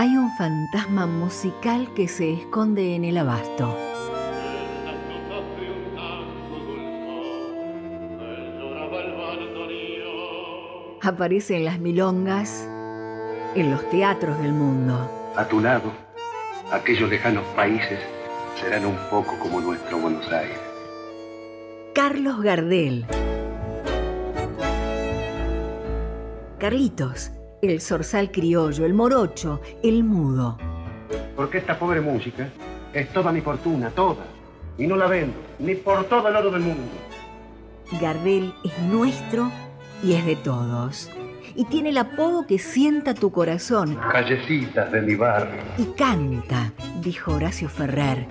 hay un fantasma musical que se esconde en el abasto. Aparece en las milongas, en los teatros del mundo. A tu lado, aquellos lejanos países serán un poco como nuestro Buenos Aires. Carlos Gardel. Carlitos, el zorzal criollo, el morocho, el mudo. Porque esta pobre música es toda mi fortuna, toda. Y no la vendo, ni por todo el oro del mundo. Gardel es nuestro y es de todos. Y tiene el apodo que sienta tu corazón. Callecitas de mi barrio. Y canta, dijo Horacio Ferrer.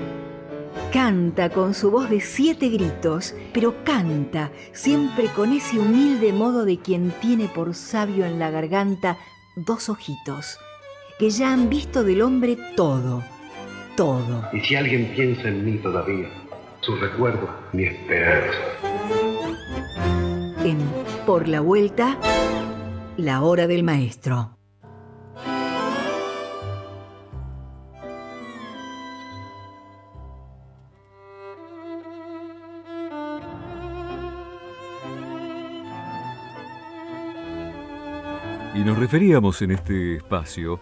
Canta con su voz de siete gritos, pero canta siempre con ese humilde modo de quien tiene por sabio en la garganta dos ojitos, que ya han visto del hombre todo, todo. Y si alguien piensa en mí todavía, su recuerdo, mi esperanza. En Por la Vuelta, la hora del maestro. Y nos referíamos en este espacio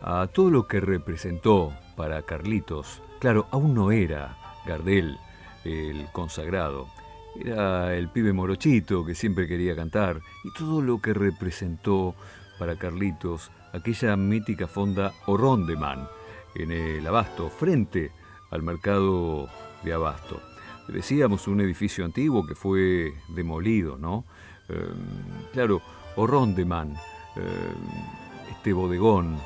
a todo lo que representó para Carlitos. Claro, aún no era Gardel el consagrado. Era el pibe morochito que siempre quería cantar y todo lo que representó para Carlitos aquella mítica fonda Orondeman en el Abasto, frente al mercado de Abasto. Decíamos un edificio antiguo que fue demolido, ¿no? Em, claro, Orondeman eh, este bodegón,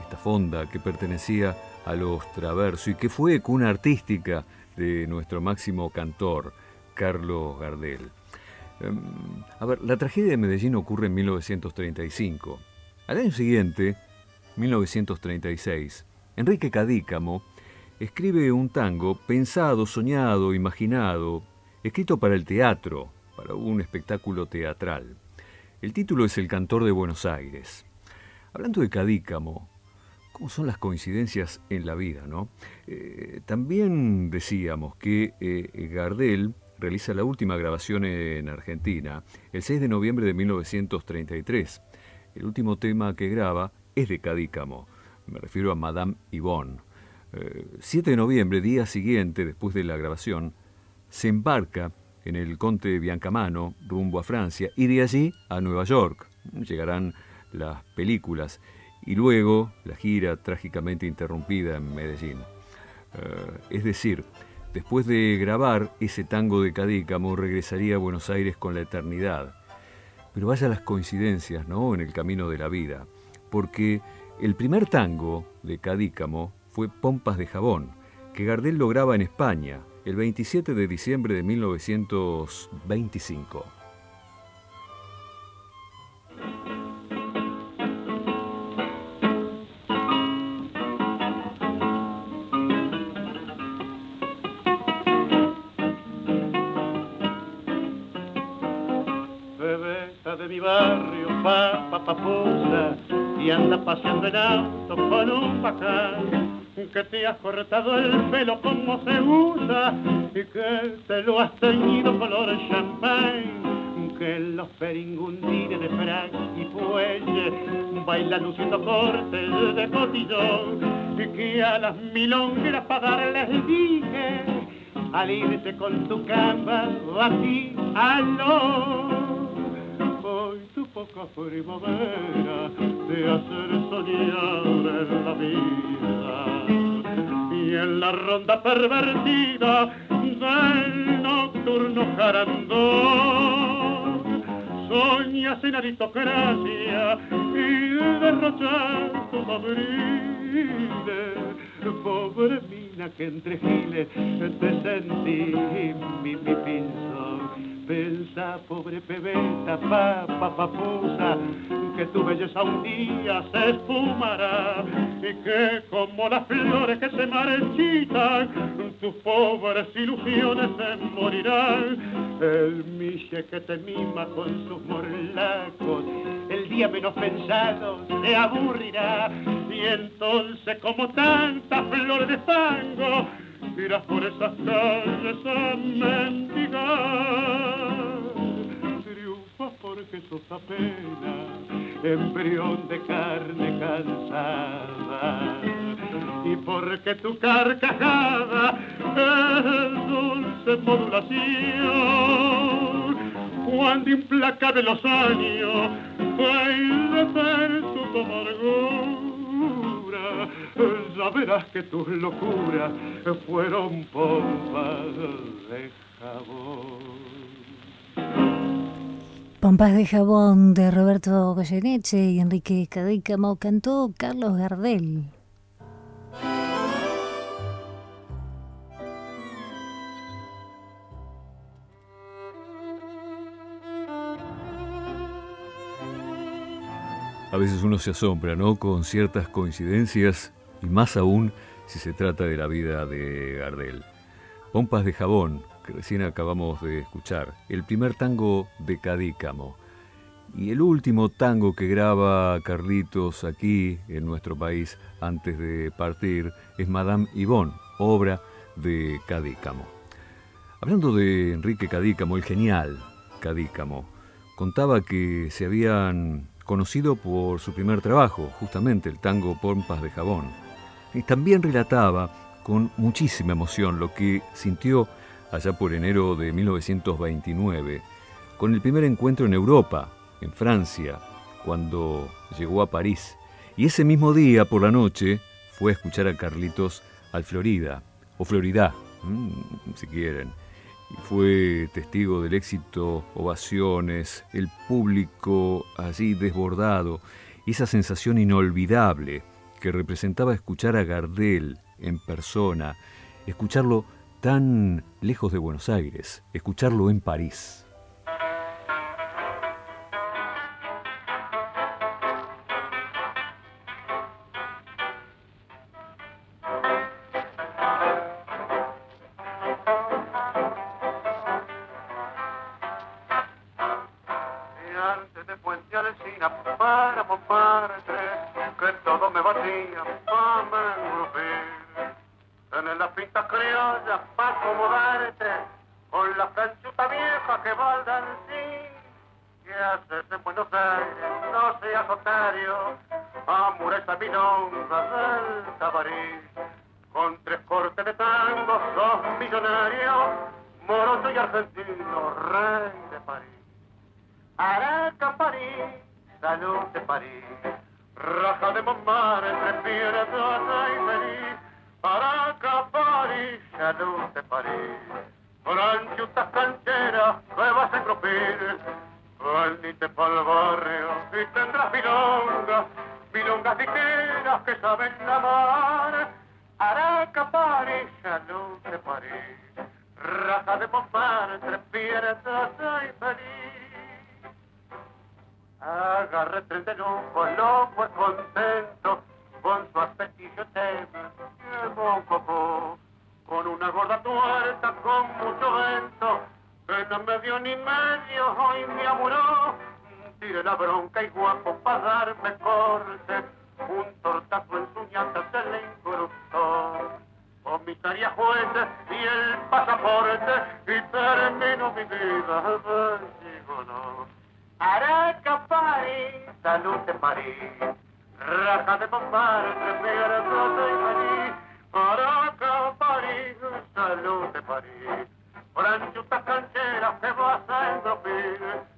esta fonda que pertenecía a los Traverso y que fue cuna artística de nuestro máximo cantor, Carlos Gardel. Em, a ver, la tragedia de Medellín ocurre en 1935. Al año siguiente, 1936, Enrique Cadícamo escribe un tango pensado, soñado, imaginado, escrito para el teatro, para un espectáculo teatral. El título es El cantor de Buenos Aires. Hablando de Cadícamo, ¿cómo son las coincidencias en la vida, no? Eh, también decíamos que eh, Gardel realiza la última grabación en Argentina el 6 de noviembre de 1933. El último tema que graba es de Cadícamo. Me refiero a Madame Yvonne. 7 eh, de noviembre, día siguiente, después de la grabación, se embarca en el Conte Biancamano rumbo a Francia y de allí a Nueva York. Llegarán las películas y luego la gira trágicamente interrumpida en Medellín. Eh, es decir, después de grabar ese tango de Cadícamo regresaría a Buenos Aires con la eternidad. Pero vaya las coincidencias, ¿no? En el camino de la vida. Porque el primer tango de Cadícamo fue Pompas de Jabón, que Gardel lograba en España, el 27 de diciembre de 1925. Bebeta de mi barrio, papusa, y anda paseando en auto con un pacán que te has cortado el pelo como se usa y que te lo has teñido color champagne que los peringundines de frac y fuelle bailan luciendo cortes de cotillón y que a las milongueras para darles dije al irte con tu camba aquí aló hoy tu poca primavera de hacer soñar en la vida y en la ronda pervertida del nocturno jarandón soñas en aristocracia y derrochar tu pobre mina que entre giles te sentí mi, mi pinzón. Pensa, pobre pebeta, papa, papusa, que tu belleza un día se esfumará y que como las flores que se marchitan, tus pobres ilusiones se morirán. El miche que te mima con sus morlacos, el día menos pensado se aburrirá. Y entonces, como tanta flor de fango, irás por esas calles a mendigar. Porque sos apenas embrión de carne cansada. Y porque tu carcajada es dulce modulación, cuando implacable los años hay de ser su amargura, ya verás que tus locuras fueron pompas de jabón. Pompas de jabón de Roberto Goyeneche y Enrique Cadícamo cantó Carlos Gardel. A veces uno se asombra, ¿no? Con ciertas coincidencias y más aún si se trata de la vida de Gardel. Pompas de jabón, que recién acabamos de escuchar, el primer tango de Cadícamo y el último tango que graba Carlitos aquí en nuestro país antes de partir es Madame Yvonne, obra de Cadícamo. Hablando de Enrique Cadícamo, el genial Cadícamo, contaba que se habían conocido por su primer trabajo, justamente el tango Pompas de Jabón. Y también relataba con muchísima emoción lo que sintió allá por enero de 1929, con el primer encuentro en Europa, en Francia, cuando llegó a París. Y ese mismo día, por la noche, fue a escuchar a Carlitos al Florida, o Florida, si quieren. Fue testigo del éxito, ovaciones, el público allí desbordado, esa sensación inolvidable que representaba escuchar a Gardel en persona, escucharlo tan lejos de Buenos Aires, escucharlo en París. esa milonga del tabarí. Con tres cortes de tango, dos millonarios, morocho y argentino, rey de París. Araca, París, salud de París. Raja de Montmartre, pierdosa y feliz. Araca, París, salud de París. Franchutas canteras que vas a encropir. Vendite pa'l barrio y tendrás milonga milongas ligeras que saben la mar, Araca pareja, no preparé, raza de pompar entre piedras y maní. Agarré tres de lujo, loco es contento, con su aspectillo tema, llevo un poco, con una gorda tuerta, con mucho vento, que no me dio ni medio, hoy me amuró, tire la bronca y guapo para darme corte. Un tortazo en su ñata se le incrustó. Comisaría jueces y el pasaporte y termino mi vida. Digo no. Araca, París, salud de París. Raja de Bombay, Tremera, Rosa y París. Araca, París, salud de París. Franchutas cancheras que vas a endropir.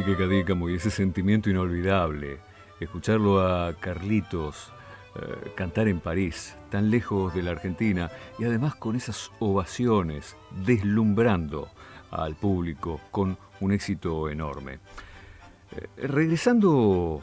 Enrique Cadícamo y ese sentimiento inolvidable, escucharlo a Carlitos eh, cantar en París, tan lejos de la Argentina, y además con esas ovaciones, deslumbrando al público con un éxito enorme. Eh, regresando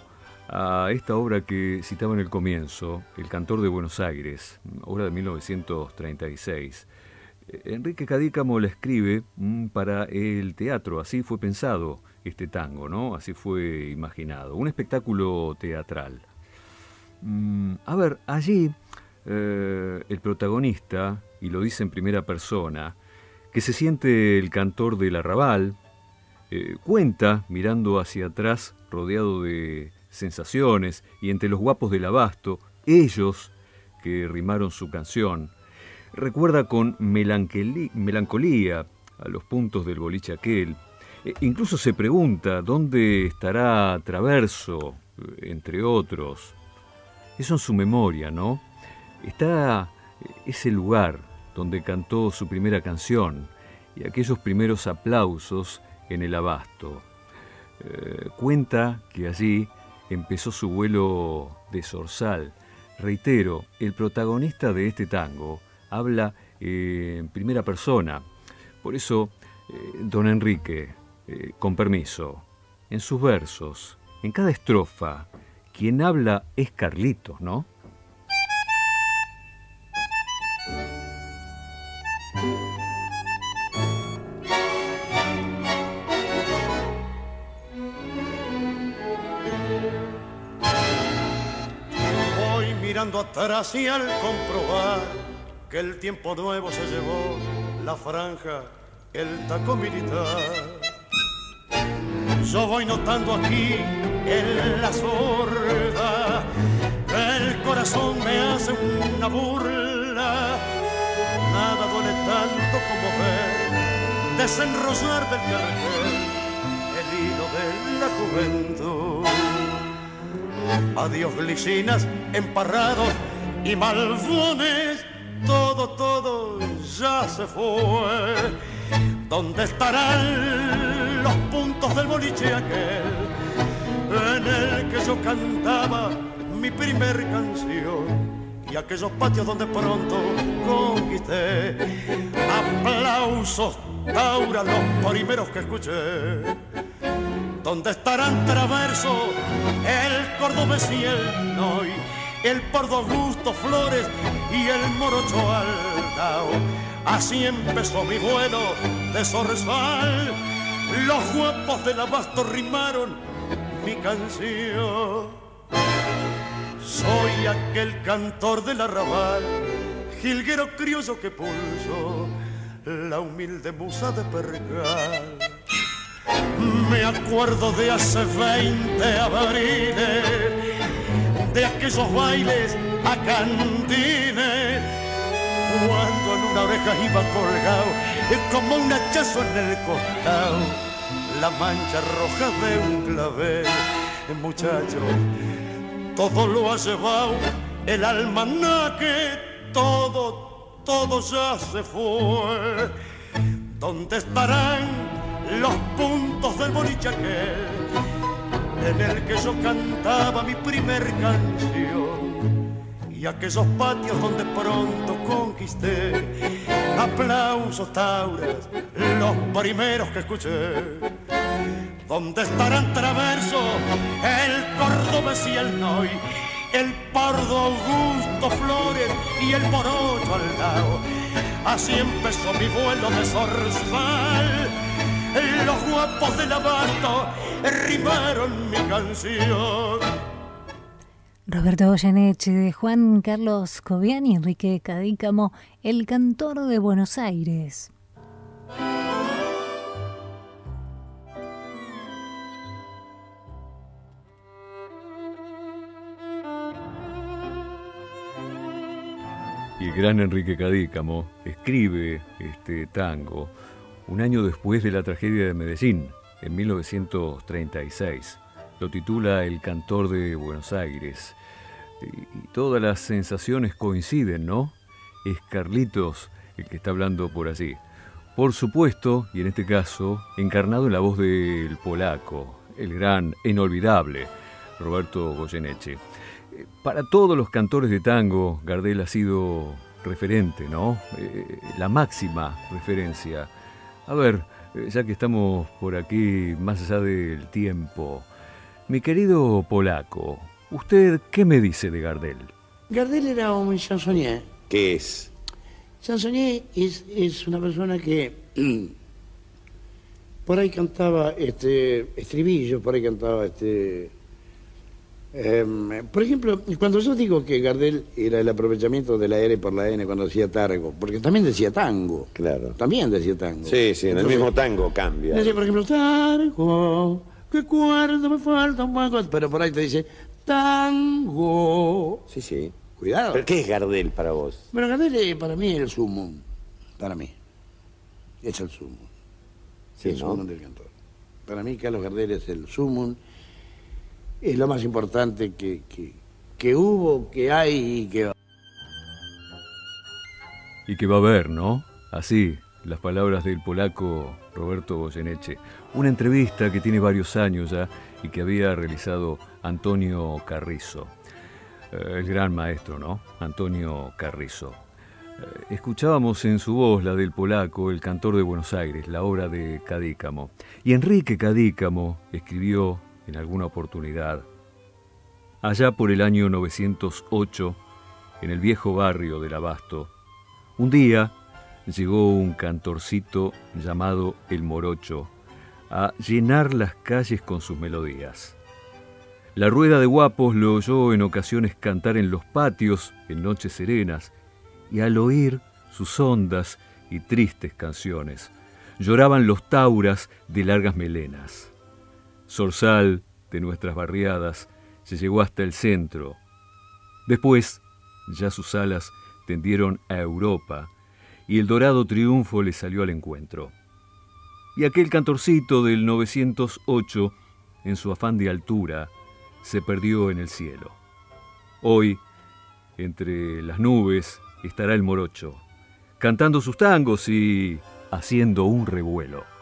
a esta obra que citaba en el comienzo, El cantor de Buenos Aires, obra de 1936, eh, Enrique Cadícamo la escribe mm, para el teatro, así fue pensado este tango, ¿no? Así fue imaginado, un espectáculo teatral. Mm, a ver, allí eh, el protagonista, y lo dice en primera persona, que se siente el cantor del arrabal, eh, cuenta, mirando hacia atrás, rodeado de sensaciones, y entre los guapos del abasto, ellos que rimaron su canción, recuerda con melancolía a los puntos del boliche aquel, e incluso se pregunta dónde estará Traverso, eh, entre otros. Eso en su memoria, ¿no? Está ese lugar donde cantó su primera canción y aquellos primeros aplausos en el abasto. Eh, cuenta que allí empezó su vuelo de zorzal. Reitero, el protagonista de este tango habla eh, en primera persona. Por eso, eh, don Enrique, con permiso, en sus versos, en cada estrofa, quien habla es Carlitos, ¿no? Voy mirando atrás y al comprobar que el tiempo nuevo se llevó la franja, el taco militar. Yo voy notando aquí en la sorda el corazón me hace una burla. Nada duele tanto como ver desenrollar del cartel el hilo de la juventud. Adiós glicinas emparrados y malvones, todo, todo ya se fue. ¿Dónde estarán los puntos del boliche aquel en el que yo cantaba mi primer canción? Y aquellos patios donde pronto conquisté aplausos, Taura, los primeros que escuché. ¿Dónde estarán Traverso, el cordobés y el noy? El Pordo Augusto Flores y el Morocho Aldao. Así empezó mi vuelo de zorzal. Los guapos del abasto rimaron mi canción. Soy aquel cantor del arrabal, jilguero criollo que pulso la humilde musa de percal. Me acuerdo de hace veinte abriles de aquellos bailes a cantines, cuando en una oreja iba colgado como un hachazo en el costado, la mancha roja de un clavel. Muchacho, todo lo ha llevado el almanaque, todo, todo ya se fue. ¿Dónde estarán los puntos del boliche en el que yo cantaba mi primer canción y aquellos patios donde pronto conquisté aplausos tauras, los primeros que escuché. ¿Dónde estarán traverso el cordobés y el noy, el pardo Augusto Flores y el morocho al lado? Así empezó mi vuelo de zorzal los guapos del abasto rimaron mi canción. Roberto Goyeneche, de Juan Carlos Cobian y Enrique Cadícamo, El Cantor de Buenos Aires. Y el gran Enrique Cadícamo escribe este tango un año después de la tragedia de Medellín, en 1936. Lo titula El cantor de Buenos Aires. Y, todas las sensaciones coinciden, ¿no? Es Carlitos el que está hablando por allí. Por supuesto, y en este caso, encarnado en la voz del polaco, el gran, inolvidable, Roberto Goyeneche. para todos los cantores de tango, Gardel ha sido referente, ¿no? Eh, la máxima referencia. A ver, eh, ya que estamos por aquí, más allá del tiempo, mi querido polaco, ¿usted qué me dice de Gardel? Gardel era un chansonnier. ¿Qué es? Chansonnier es, es una persona que por ahí cantaba este estribillo, por ahí cantaba este Em, por ejemplo, cuando yo digo que Gardel era el aprovechamiento de la R por la N cuando decía tango, porque también decía tango. Claro. También decía tango. Sí, sí, en el mismo tango cambia. Decía, por ejemplo, tango, que cuarto me falta un poco, pero por ahí te dice tango. Sí, sí. Cuidado. ¿Pero qué es Gardel para vos? Bueno, Gardel es para mí el sumo. Para mí. Es el sumo. Sí, el ¿no? sumo del cantor. Para mí, Carlos Gardel es el sumo es lo más importante que, que, que hubo, que hay y que va. Y que va a haber, ¿no? Así, las palabras del polaco Roberto Goyeneche. Una entrevista que tiene varios años ya y que había realizado Antonio Carrizo. Eh, el gran maestro, ¿no? Antonio Carrizo. Eh, escuchábamos en su voz la del polaco, el cantor de Buenos Aires, la obra de Cadícamo. Y Enrique Cadícamo escribió en alguna oportunidad. Allá por el año 908, en el viejo barrio del Abasto, un día llegó un cantorcito llamado El Morocho a llenar las calles con sus melodías. La rueda de guapos lo oyó en ocasiones cantar en los patios en noches serenas y al oír sus hondas y tristes canciones, lloraban los tauras de largas melenas. Zorzal de nuestras barriadas se llegó hasta el centro. Después, ya sus alas tendieron a Europa y el dorado triunfo le salió al encuentro. Y aquel cantorcito del 908, en su afán de altura, se perdió en el cielo. Hoy, entre las nubes, estará el morocho, cantando sus tangos y haciendo un revuelo.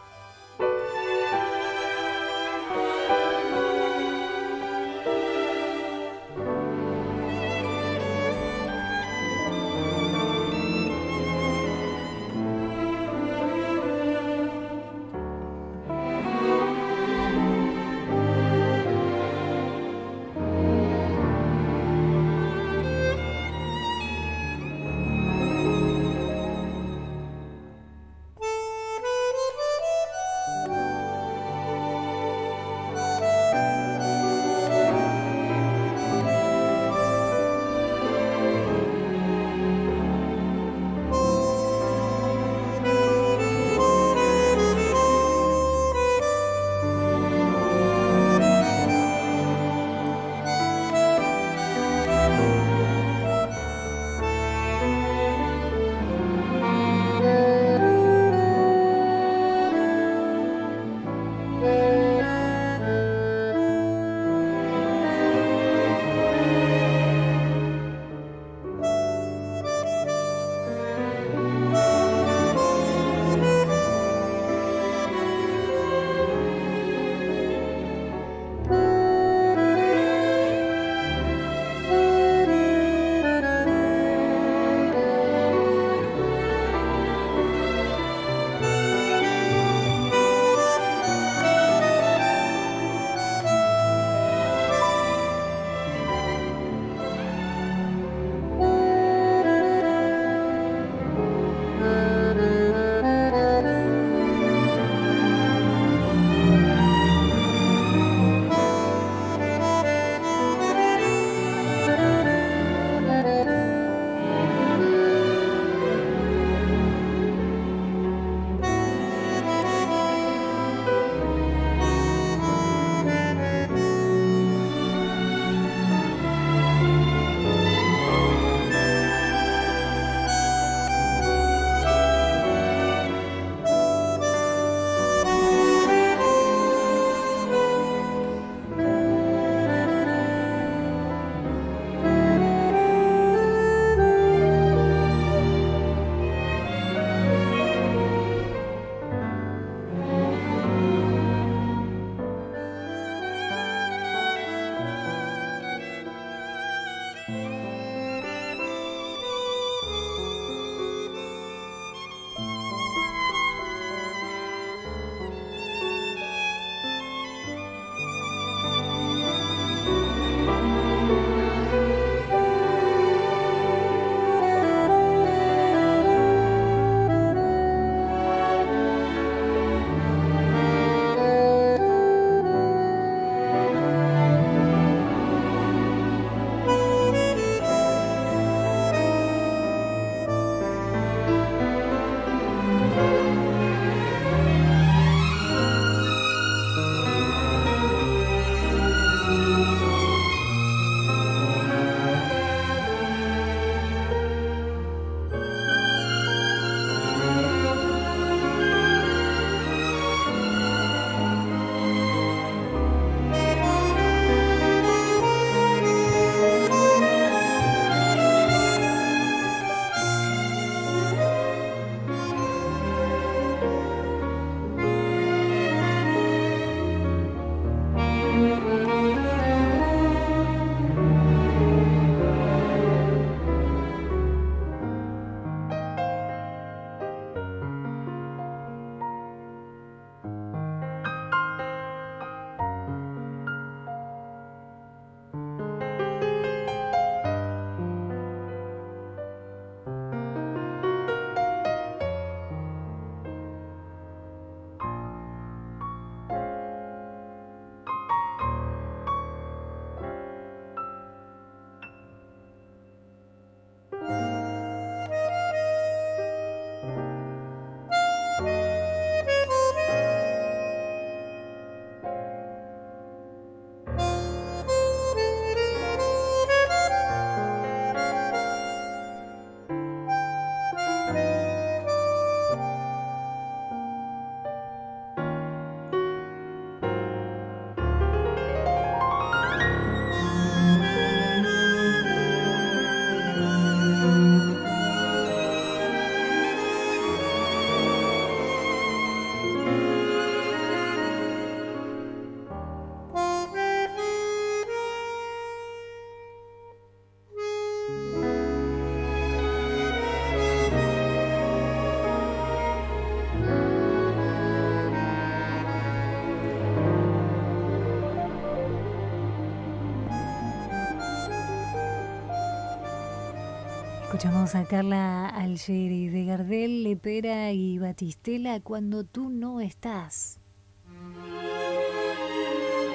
Escuchamos a Carla Algeri de Gardel, Lepera y Batistela cuando tú no estás.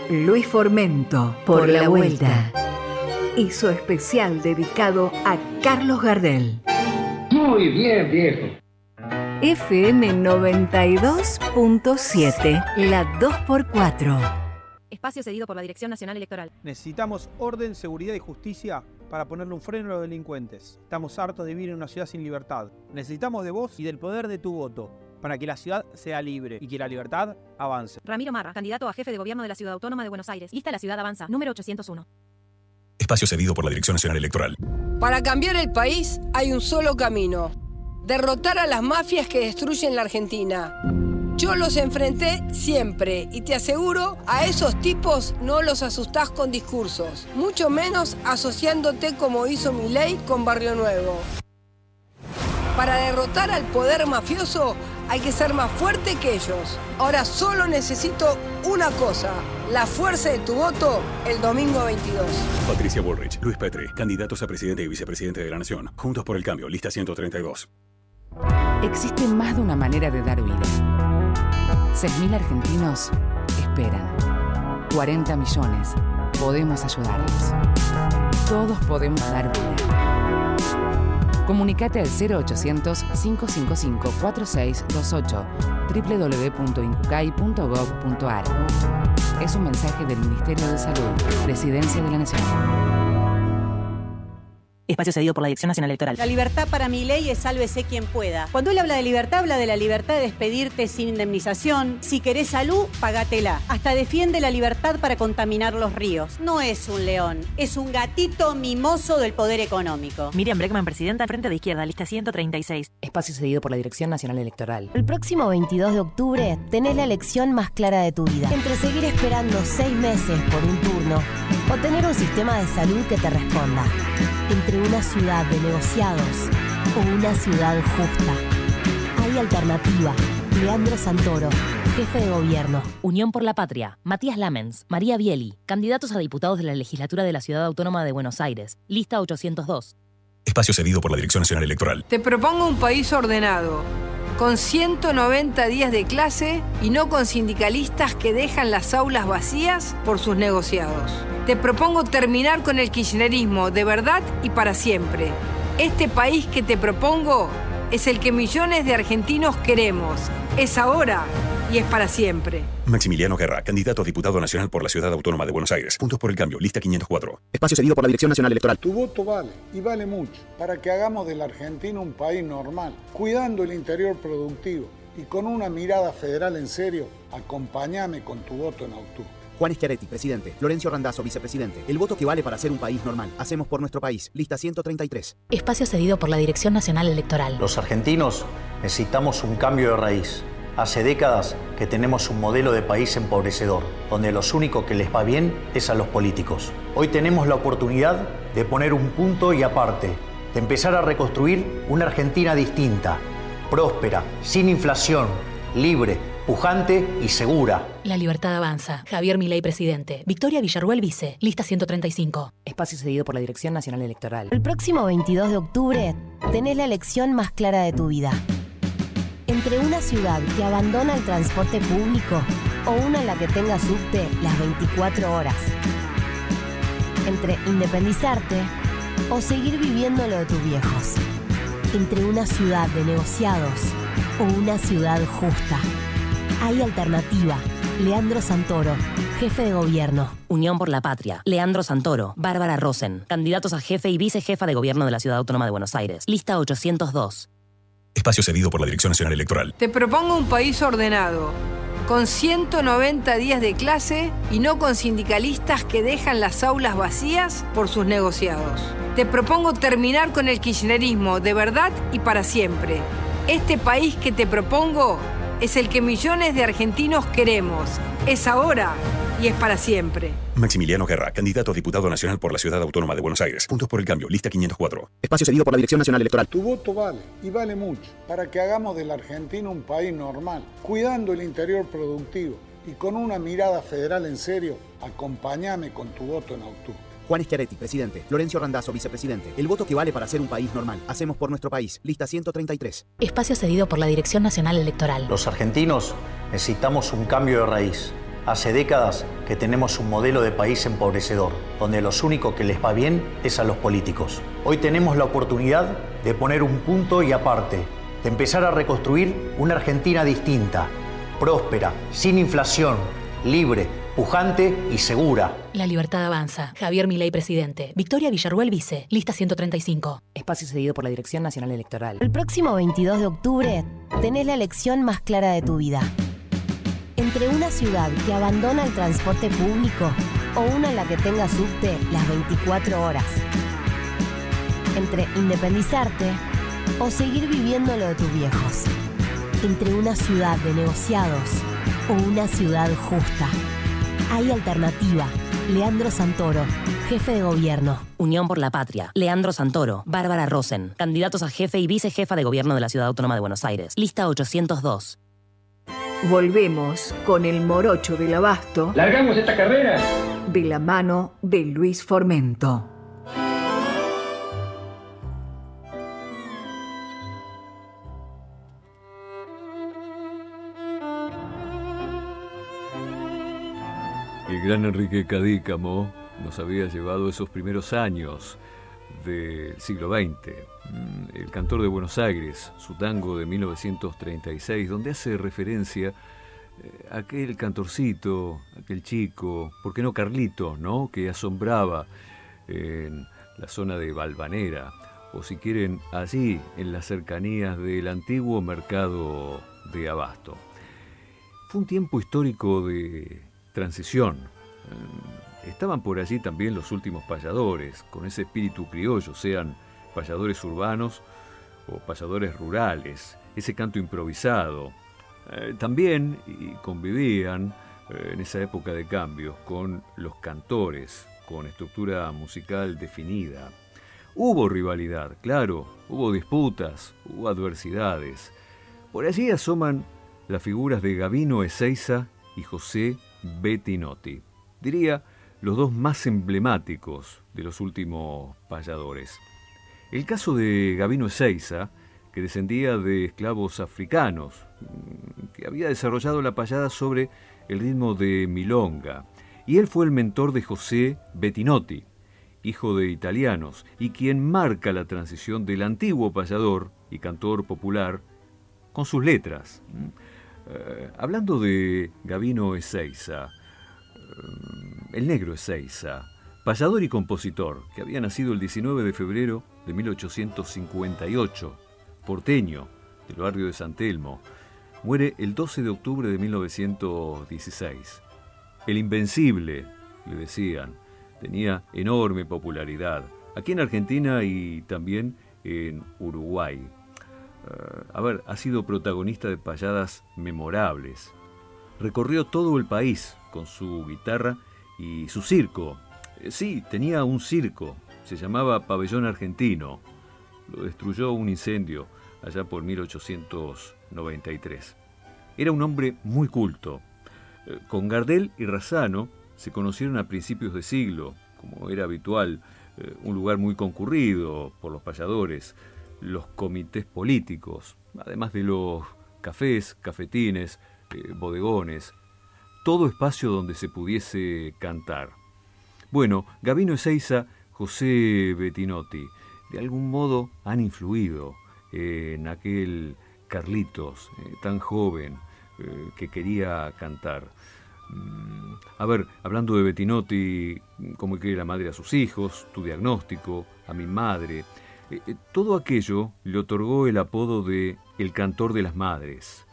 Luis Formento, por, la vuelta. Hizo especial dedicado a Carlos Gardel. Muy bien, viejo. FM 92.7, la 2x4. Espacio cedido por la Dirección Nacional Electoral. Necesitamos orden, seguridad y justicia para ponerle un freno a los delincuentes. Estamos hartos de vivir en una ciudad sin libertad. Necesitamos de vos y del poder de tu voto para que la ciudad sea libre y que la libertad avance. Ramiro Marra, candidato a jefe de gobierno de la Ciudad Autónoma de Buenos Aires. Lista La Ciudad Avanza, número 801. Espacio cedido por la Dirección Nacional Electoral. Para cambiar el país hay un solo camino. Derrotar a las mafias que destruyen la Argentina. Yo los enfrenté siempre y te aseguro, a esos tipos no los asustás con discursos, mucho menos asociándote como hizo ley con Barrio Nuevo. Para derrotar al poder mafioso hay que ser más fuerte que ellos. Ahora solo necesito una cosa, la fuerza de tu voto el domingo 22. Patricia Bullrich, Luis Petri, candidatos a presidente y vicepresidente de la Nación. Juntos por el cambio, lista 132. Existe más de una manera de dar vida 6.000 argentinos esperan. 40 millones. Podemos ayudarlos. Todos podemos dar vida. Comunicate al 0800-555-4628 www.incucay.gov.ar. Es un mensaje del Ministerio de Salud, Presidencia de la Nación. Espacio cedido por la Dirección Nacional Electoral. La libertad para mi ley es sálvese quien pueda. Cuando él habla de libertad, habla de la libertad de despedirte sin indemnización. Si querés salud, pagatela. Hasta defiende la libertad para contaminar los ríos. No es un león, es un gatito mimoso del poder económico. Miriam Breckman, presidenta, Frente de Izquierda, lista 136. Espacio cedido por la Dirección Nacional Electoral. El próximo 22 de octubre tenés la elección más clara de tu vida. Entre seguir esperando seis meses por un turno o tener un sistema de salud que te responda entre una ciudad de negociados o una ciudad justa. Hay alternativa. Leandro Santoro, jefe de gobierno. Unión por la Patria, Matías Lamens, María Bieli, candidatos a diputados de la legislatura de la Ciudad Autónoma de Buenos Aires, lista 802. Espacio cedido por la Dirección Nacional Electoral. Te propongo un país ordenado, con 190 días de clase y no con sindicalistas que dejan las aulas vacías por sus negociados. Te propongo terminar con el kirchnerismo de verdad y para siempre. Este país que te propongo es el que millones de argentinos queremos. Es ahora y es para siempre. Maximiliano Guerra, candidato a diputado nacional por la Ciudad Autónoma de Buenos Aires. Puntos por el cambio, lista 504. Espacio cedido por la Dirección Nacional Electoral. Tu voto vale, y vale mucho, para que hagamos de la Argentina un país normal, cuidando el interior productivo y con una mirada federal en serio. Acompáñame con tu voto en octubre. Juan Schiaretti, presidente. Lorenzo Randazzo, vicepresidente. El voto que vale para ser un país normal. Hacemos por nuestro país. Lista 133. Espacio cedido por la Dirección Nacional Electoral. Los argentinos necesitamos un cambio de raíz. Hace décadas que tenemos un modelo de país empobrecedor, donde los único que les va bien es a los políticos. Hoy tenemos la oportunidad de poner un punto y aparte, de empezar a reconstruir una Argentina distinta, próspera, sin inflación, libre, pujante y segura. La libertad avanza. Javier Milei, presidente. Victoria Villarruel, vice. Lista 135. Espacio cedido por la Dirección Nacional Electoral. El próximo 22 de octubre tenés la elección más clara de tu vida. Entre una ciudad que abandona el transporte público o una en la que tenga subte las 24 horas. Entre independizarte o seguir viviendo lo de tus viejos. Entre una ciudad de negociados o una ciudad justa. Hay alternativa. Leandro Santoro, jefe de gobierno. Unión por la Patria. Leandro Santoro, Bárbara Rosen, candidatos a jefe y vicejefa de gobierno de la Ciudad Autónoma de Buenos Aires. Lista 802. Espacio cedido por la Dirección Nacional Electoral. Te propongo un país ordenado, con 190 días de clase y no con sindicalistas que dejan las aulas vacías por sus negociados. Te propongo terminar con el kirchnerismo de verdad y para siempre. Este país que te propongo es el que millones de argentinos queremos. Es ahora y es para siempre. Maximiliano Guerra, candidato a diputado nacional por la Ciudad Autónoma de Buenos Aires. Puntos por el cambio, lista 504. Espacio cedido por la Dirección Nacional Electoral. Tu voto vale, y vale mucho, para que hagamos de la Argentina un país normal, cuidando el interior productivo y con una mirada federal en serio. Acompáñame con tu voto en octubre. Juan Schiaretti, presidente. Florencio Randazzo, vicepresidente. El voto que vale para ser un país normal. Hacemos por nuestro país. Lista 133. Espacio cedido por la Dirección Nacional Electoral. Los argentinos necesitamos un cambio de raíz. Hace décadas que tenemos un modelo de país empobrecedor, donde los únicos que les va bien es a los políticos. Hoy tenemos la oportunidad de poner un punto y aparte, de empezar a reconstruir una Argentina distinta, próspera, sin inflación, libre, pujante y segura. La libertad avanza. Javier Milei, presidente. Victoria Villarruel, vice. Lista 135. Espacio cedido por la Dirección Nacional Electoral. El próximo 22 de octubre tenés la elección más clara de tu vida. Entre una ciudad que abandona el transporte público o una en la que tenga subte las 24 horas. Entre independizarte o seguir viviendo lo de tus viejos. Entre una ciudad de negociados o una ciudad justa. Hay alternativa. Leandro Santoro, jefe de gobierno. Unión por la Patria. Leandro Santoro. Bárbara Rosen. Candidatos a jefe y vicejefa de gobierno de la Ciudad Autónoma de Buenos Aires. Lista 802. Volvemos con el morocho del abasto. ¿Largamos esta carrera? De la mano de Luis Formento. El gran Enrique Cadícamo nos había llevado esos primeros años del siglo XX. Mm, el cantor de Buenos Aires, su tango de 1936, donde hace referencia eh, a aquel cantorcito, aquel chico, ¿por qué no Carlito, no? que asombraba en la zona de Valvanera, o si quieren, allí en las cercanías del antiguo mercado de Abasto. Fue un tiempo histórico de transición. Eh, Estaban por allí también los últimos payadores, con ese espíritu criollo, sean payadores urbanos o payadores rurales, ese canto improvisado. Eh, también convivían eh, en esa época de cambios con los cantores, con estructura musical definida. Hubo rivalidad, claro, hubo disputas, hubo adversidades. Por allí asoman las figuras de Gavino Ezeiza y José Bettinotti. Diría los dos más emblemáticos de los últimos payadores. El caso de Gavino Ezeiza, que descendía de esclavos africanos, mm, que había desarrollado la payada sobre el ritmo de milonga, y él fue el mentor de José Bettinotti, hijo de italianos, y quien marca la transición del antiguo payador y cantor popular con sus letras. Eh, hablando de Gavino Ezeiza, el negro Ezeiza, payador y compositor, que había nacido el 19 de febrero de 1858, porteño del barrio de San Telmo, muere el 12 de octubre de 1916. El Invencible, le decían, tenía enorme popularidad, aquí en Argentina y también en Uruguay. Uh, a ver, ha sido protagonista de payadas memorables. Recorrió todo el país con su guitarra y su circo. Eh, sí, tenía un circo, se llamaba Pabellón Argentino. Lo destruyó un incendio allá por 1893. Era un hombre muy culto. Eh, con Gardel y Razano se conocieron a principios de siglo, como era habitual, eh, un lugar muy concurrido por los payadores, los comités políticos, además de los cafés, cafetines, bodegones, todo espacio donde se pudiese cantar. Bueno, Gavino Ezeiza, José Bettinotti, de algún modo han influido en aquel Carlitos, eh, tan joven, eh, que quería cantar. Mm, a ver, hablando de Bettinotti, cómo quiere la madre a sus hijos, tu diagnóstico, a mi madre, eh, todo aquello le otorgó el apodo de el cantor de las madres.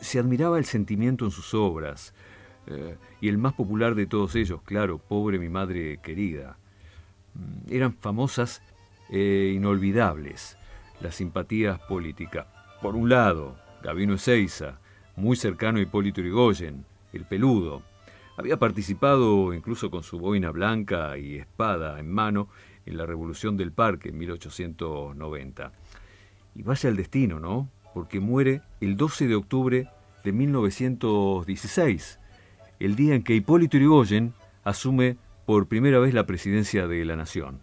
se admiraba el sentimiento en sus obras, eh, y el más popular de todos ellos, claro, Pobre mi madre querida. Mm, eran famosas e inolvidables las simpatías políticas. Por un lado, Gabino Ezeiza, muy cercano a Hipólito Yrigoyen, el peludo. Había participado incluso con su boina blanca y espada en mano en la Revolución del Parque en 1890. Y vaya el destino, ¿no? Porque muere el 12 de octubre de 1916 el día en que Hipólito Yrigoyen asume por primera vez la presidencia de la Nación.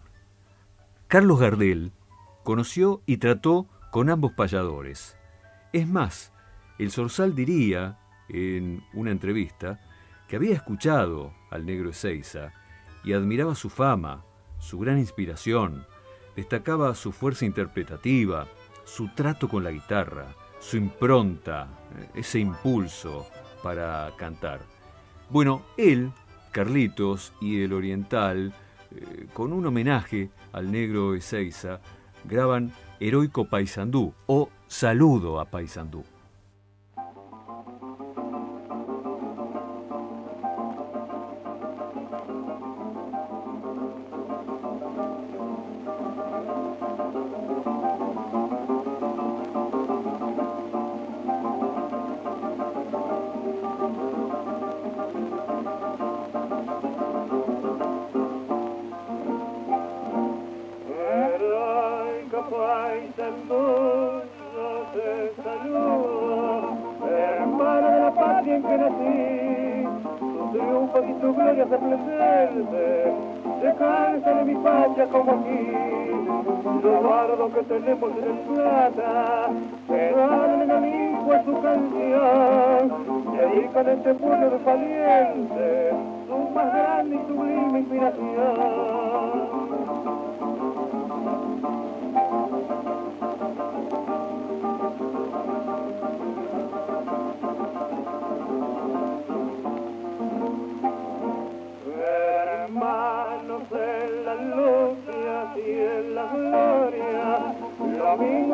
Carlos Gardel conoció y trató con ambos payadores. Es más, el Zorzal diría en una entrevista que había escuchado al negro Ezeiza y admiraba su fama, su gran inspiración, destacaba su fuerza interpretativa, su trato con la guitarra, su impronta, ese impulso para cantar. Bueno, él, Carlitos y el Oriental, eh, con un homenaje al negro Ezeiza, graban Heroico Paisandú o Saludo a Paisandú.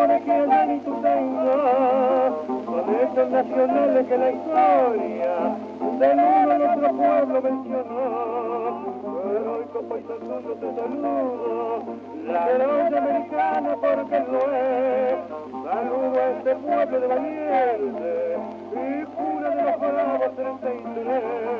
y con estos nacionales que la historia del mundo nuestro pueblo mencionó. Heroico paisandullo te saludo, la heroica americana porque lo es. Saludo a este pueblo de valiente y cura de los bravos 33.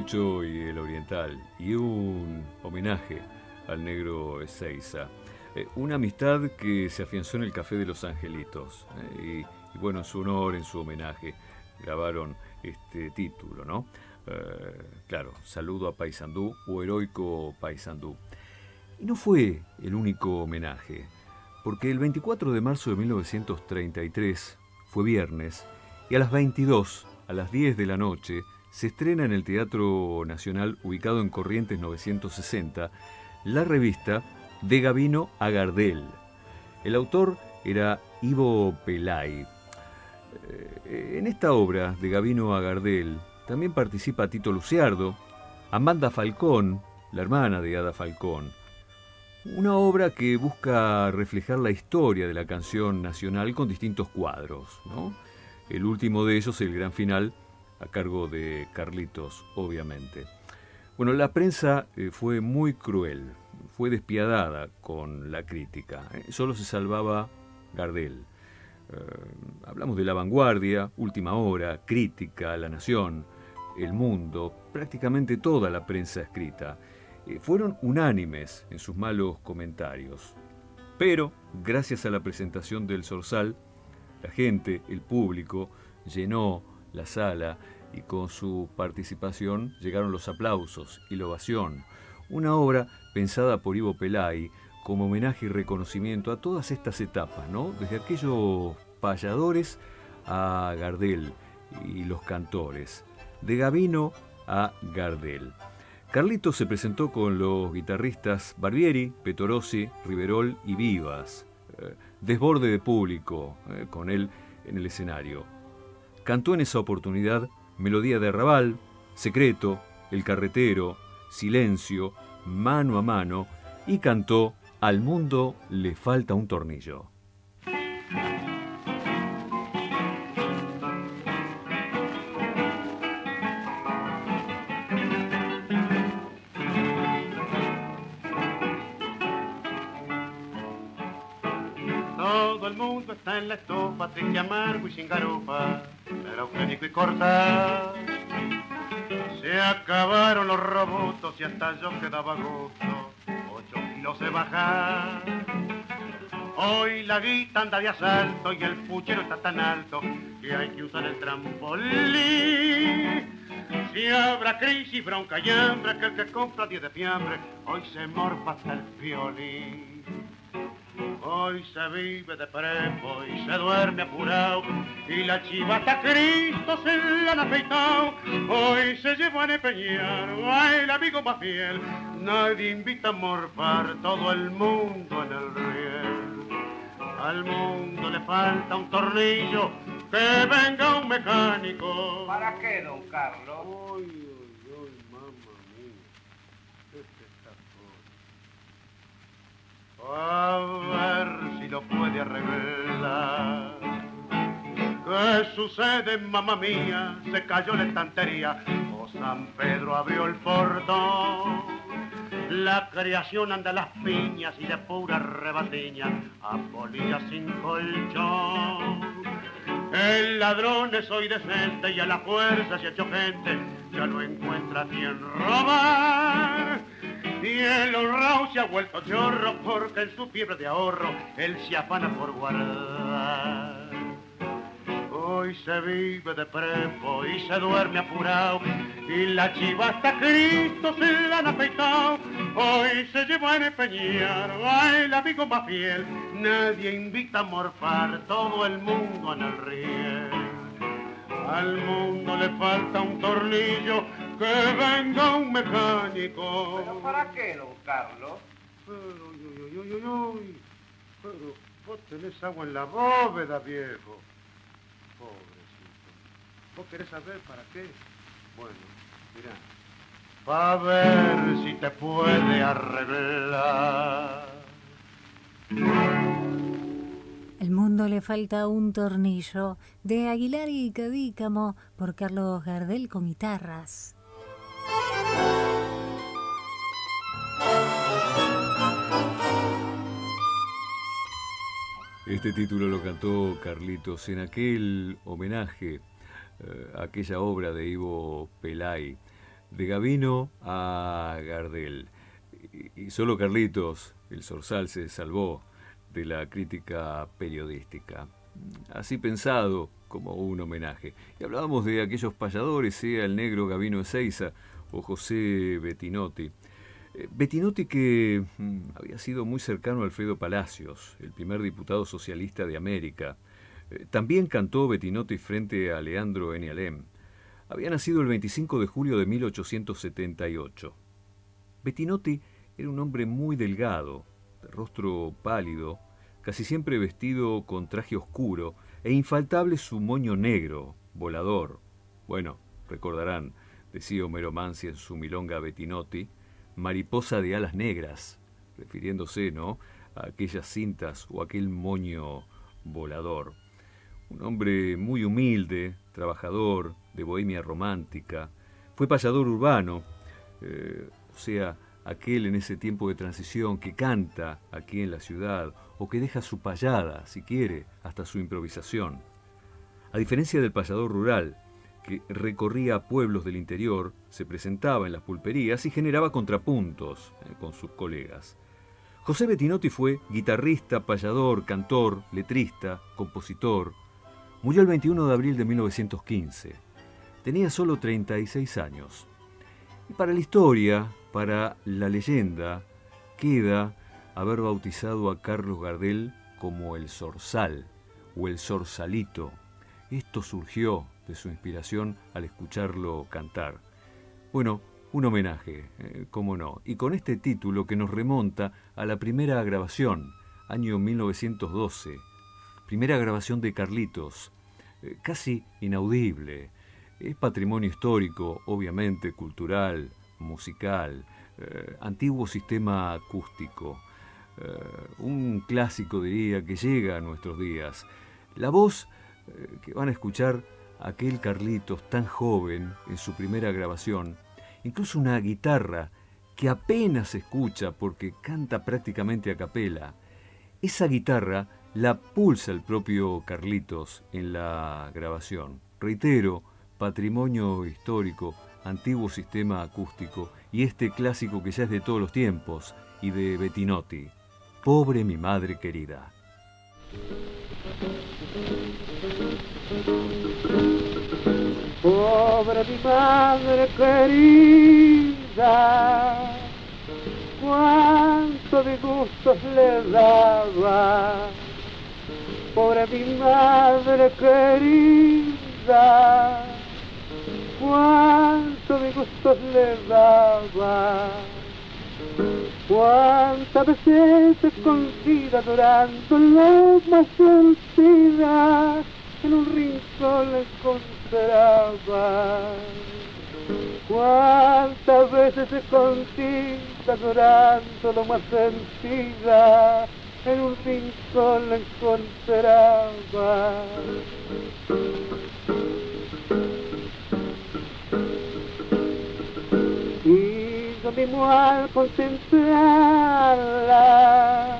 Y el oriental, y un homenaje al negro Ezeiza. Eh, una amistad que se afianzó en el Café de los Angelitos. Eh, y, y, bueno, en su honor, en su homenaje, grabaron este título, ¿no? Eh, claro, Saludo a Paysandú o Heroico Paysandú. Y no fue el único homenaje, porque el 24 de marzo de 1933 fue viernes y a las 22, a las 10 de la noche, se estrena en el Teatro Nacional ubicado en Corrientes 960 la revista De Gavino a. El autor era Ivo Pelay. Eh, en esta obra de Gavino a Gardel también participa Tito Luciardo, Amanda Falcón, la hermana de Ada Falcón. Una obra que busca reflejar la historia de la canción nacional con distintos cuadros. El último de ellos, el gran final, a cargo de Carlitos, obviamente. Bueno, la prensa eh, fue muy cruel, fue despiadada con la crítica. ¿eh? Solo se salvaba Gardel. Eh, hablamos de la vanguardia, última hora, crítica, la nación. El Mundo, prácticamente toda la prensa escrita, fueron unánimes en sus malos comentarios. Pero, gracias a la presentación del Zorzal, la gente, el público, llenó la sala y con su participación llegaron los aplausos y la ovación. Una obra pensada por Ivo Pelay como homenaje y reconocimiento a todas estas etapas, ¿no? Desde aquellos payadores a Gardel y los cantores de Gavino a Gardel. Carlitos se presentó con los guitarristas Barbieri, Petorossi, Riverol y Vivas. Eh, desborde de público eh, con él en el escenario. Cantó en esa oportunidad Melodía de Arrabal, Secreto, El Carretero, Silencio, Mano a Mano y cantó Al mundo le falta un tornillo. Todo el mundo está en la estufa, triste, amargo y sin garufa, pero clínico y corta. Se acabaron los robotos y hasta yo quedaba gusto, ocho kilos de bajar. Hoy la guita anda de asalto y el puchero está tan alto que hay que usar el trampolín. Si habrá crisis, bronca y hambre, que el que compra 10 de fiambre, hoy se morfa hasta el violín. Hoy se vive de prepo y se duerme apurado y la chivata Cristo se la han afeitado. Hoy se lleva a empeñar el amigo más fiel. Nadie invita a morfar todo el mundo en el riel. Al mundo le falta un tornillo, que venga un mecánico. ¿Para qué, don Carlos? Uy, uy, uy, mamá mía. Este está A ver si lo puede arreglar. ¿Qué sucede, mamá mía? Se cayó la estantería o San Pedro abrió el portón. La creación anda a las piñas y de pura rebatiña, a sin colchón. El ladrón es hoy decente y a la fuerza se ha hecho gente, ya no encuentra quien robar. Y el honrado se ha vuelto chorro porque en su fiebre de ahorro él se afana por guardar. Hoy se vive de prepo y se duerme apurado y la chiva hasta Cristo se la han afeitado. Hoy se lleva a empeñar el amigo más fiel. Nadie invita a morfar todo el mundo en el riel. Al mundo le falta un tornillo que venga un mecánico. ¿Pero para qué, don Carlos? Uy, uy, uy, uy, uy. Pero vos tenés agua en la bóveda, viejo. Pobrecito. ¿Vos querés saber para qué? Bueno, mira. Pa' ver si te puede arreglar. El mundo le falta un tornillo de Aguilar y Cadícamo por Carlos Gardel con guitarras. Este título lo cantó Carlitos en aquel homenaje eh, a aquella obra de Ivo Pelay, de Gavino a Gardel. Y, solo Carlitos, el zorzal, se salvó de la crítica periodística. Así pensado como un homenaje. Y hablábamos de aquellos payadores, sea el negro Gavino Ezeiza o José Bettinotti. Eh, Bettinotti que mm, había sido muy cercano a Alfredo Palacios, el primer diputado socialista de América. Eh, También cantó Bettinotti frente a Leandro Enialem. Había nacido el 25 de julio de 1878. Bettinotti era un hombre muy delgado, de rostro pálido, casi siempre vestido con traje oscuro e infaltable su moño negro, volador. Bueno, recordarán, decía Homero Mansi en su milonga Bettinotti, mariposa de alas negras, refiriéndose, ¿no?, a aquellas cintas o aquel moño volador. Un hombre muy humilde, trabajador, de bohemia romántica. Fue payador urbano, eh, o sea, aquel en ese tiempo de transición que canta aquí en la ciudad o que deja su payada, si quiere, hasta su improvisación. A diferencia del payador rural, que recorría pueblos del interior, se presentaba en las pulperías y generaba contrapuntos eh, con sus colegas. José Bettinotti fue guitarrista, payador, cantor, letrista, compositor. Murió el 21 de abril de 1915. Tenía solo 36 años. Y para la historia, para la leyenda, queda haber bautizado a Carlos Gardel como el Zorzal o el Zorsalito. Esto surgió de su inspiración al escucharlo cantar. Bueno, un homenaje, eh, cómo no, y con este título que nos remonta a la primera grabación, año 1912, primera grabación de Carlitos, eh, casi inaudible. Es patrimonio histórico, obviamente, cultural, musical, eh, antiguo sistema acústico, un clásico diría que llega a nuestros días. La voz que van a escuchar aquel Carlitos tan joven en su primera grabación, incluso una guitarra que apenas se escucha porque canta prácticamente a capela. Esa guitarra la pulsa el propio Carlitos en la grabación. Reitero, patrimonio histórico, antiguo sistema acústico y este clásico que ya es de todos los tiempos y de Bettinotti. Pobre mi madre querida. Pobre mi madre querida, cuánto disgustos le daba. Pobre mi madre querida, cuánto disgustos le daba. Cuántas veces escondida durante la más sentida en un rincón la encontraba. Cuántas veces escondida durante lo más sentida en un rincón la encontraba. Mismo al contemplarla,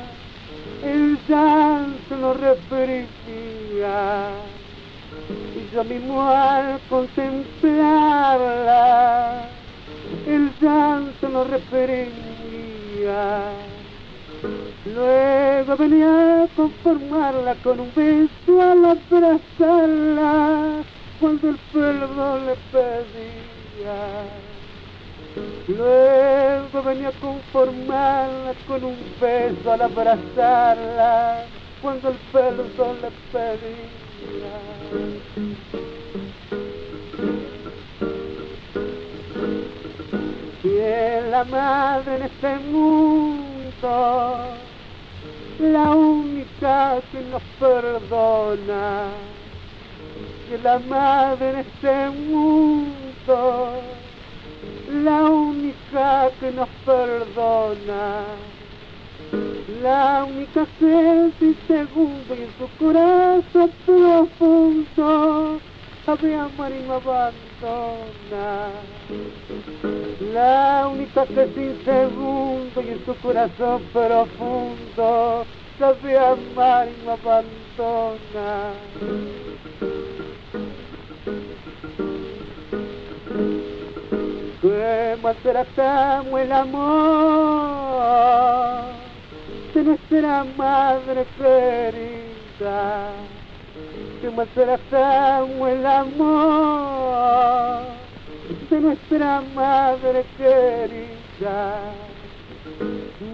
el llanto no reprimía. Y yo mismo al contemplarla, el llanto no reprimía. Luego venía a conformarla con un beso al abrazarla, cuando el perdón le pedía. Luego venía a conformarla con un beso al abrazarla cuando el pelo le pedía. Es la madre en este mundo, la única que nos perdona. Es la madre en este mundo nos perdona, la única que y en su corazón profundo sabe amar y no abandona. La única que sin segundo y en su corazón profundo sabe amar y no abandona que maltratamos el amor. De nuestra madre querida, que maltratamos el amor. De nuestra madre querida.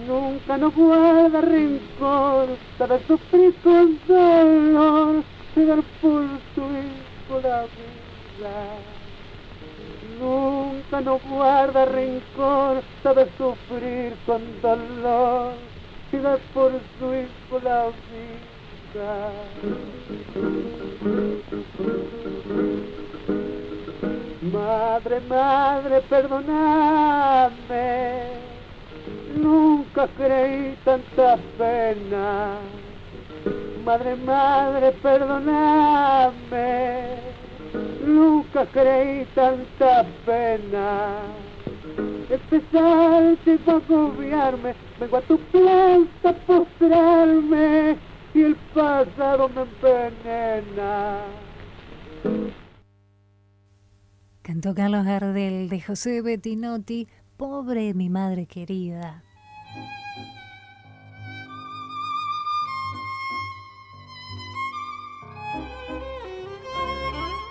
Nunca nos guarda rencor, para sufrir con dolor, dar por su hijo la vida nunca no guarda rencor, sabe sufrir con dolor y da por su hijo la vida. Madre, madre, perdonadme, nunca creí tanta pena. Madre, madre, perdonadme Nunca creí tanta pena. Empezarte a agobiarme, vengo a tu plaza a postrarme y el pasado me envenena. Cantó Carlos Gardel de José Bettinotti, Pobre mi madre querida.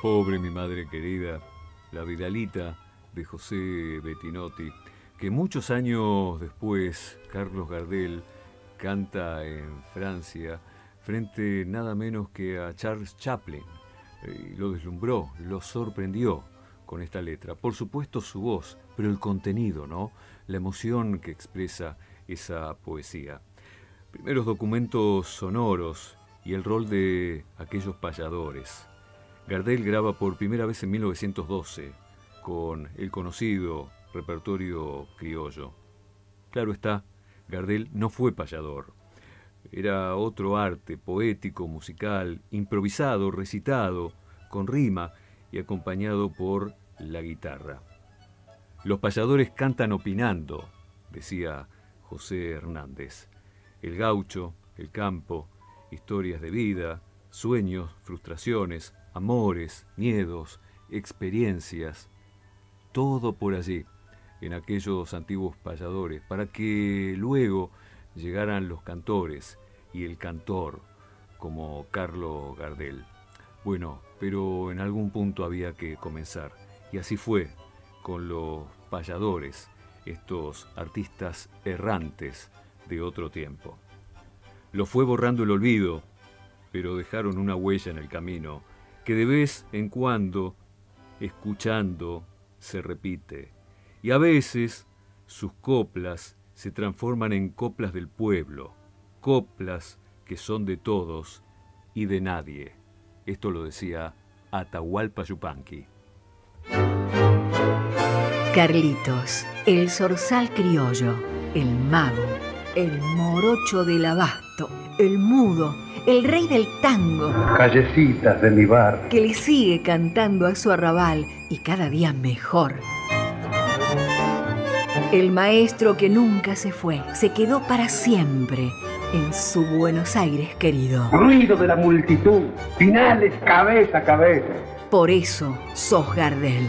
Pobre mi madre querida, la Vidalita de José Bettinotti, que muchos años después Carlos Gardel canta en Francia frente nada menos que a Charles Chaplin. y lo deslumbró, lo sorprendió con esta letra. Por supuesto su voz, pero el contenido, ¿no? La emoción que expresa esa poesía. Primeros documentos sonoros y el rol de aquellos payadores. Gardel graba por primera vez en 1912 con el conocido repertorio criollo. Claro está, Gardel no fue payador. Era otro arte poético, musical, improvisado, recitado, con rima y acompañado por la guitarra. Los payadores cantan opinando, decía José Hernández. El gaucho, el campo, historias de vida, sueños, frustraciones, amores, miedos, experiencias, todo por allí, en aquellos antiguos payadores, para que luego llegaran los cantores y el cantor, como Carlos Gardel. Bueno, pero en algún punto había que comenzar, y así fue con los payadores, estos artistas errantes de otro tiempo. Lo fue borrando el olvido, pero dejaron una huella en el camino que de vez en cuando, escuchando, se repite. Y a veces sus coplas se transforman en coplas del pueblo, coplas que son de todos y de nadie. Esto lo decía Atahualpa Yupanqui. Carlitos, el zorzal criollo, el mago, el morocho del abasto, el mudo, el rey del tango. Callecitas de mi bar. Que le sigue cantando a su arrabal y cada día mejor. El maestro que nunca se fue, se quedó para siempre en su Buenos Aires querido. Ruido de la multitud, finales cabeza a cabeza. Por eso sos Gardel.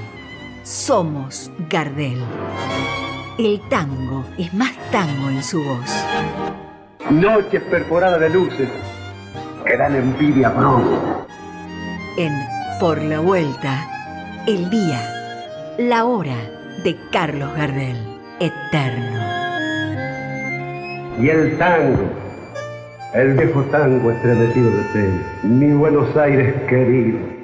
Somos Gardel. El tango es más tango en su voz. Noches perforadas de luces que dan envidia bronca. En Por la Vuelta, el día, la hora de Carlos Gardel, eterno. Y el tango, el viejo tango estremecido de fe, mi Buenos Aires querido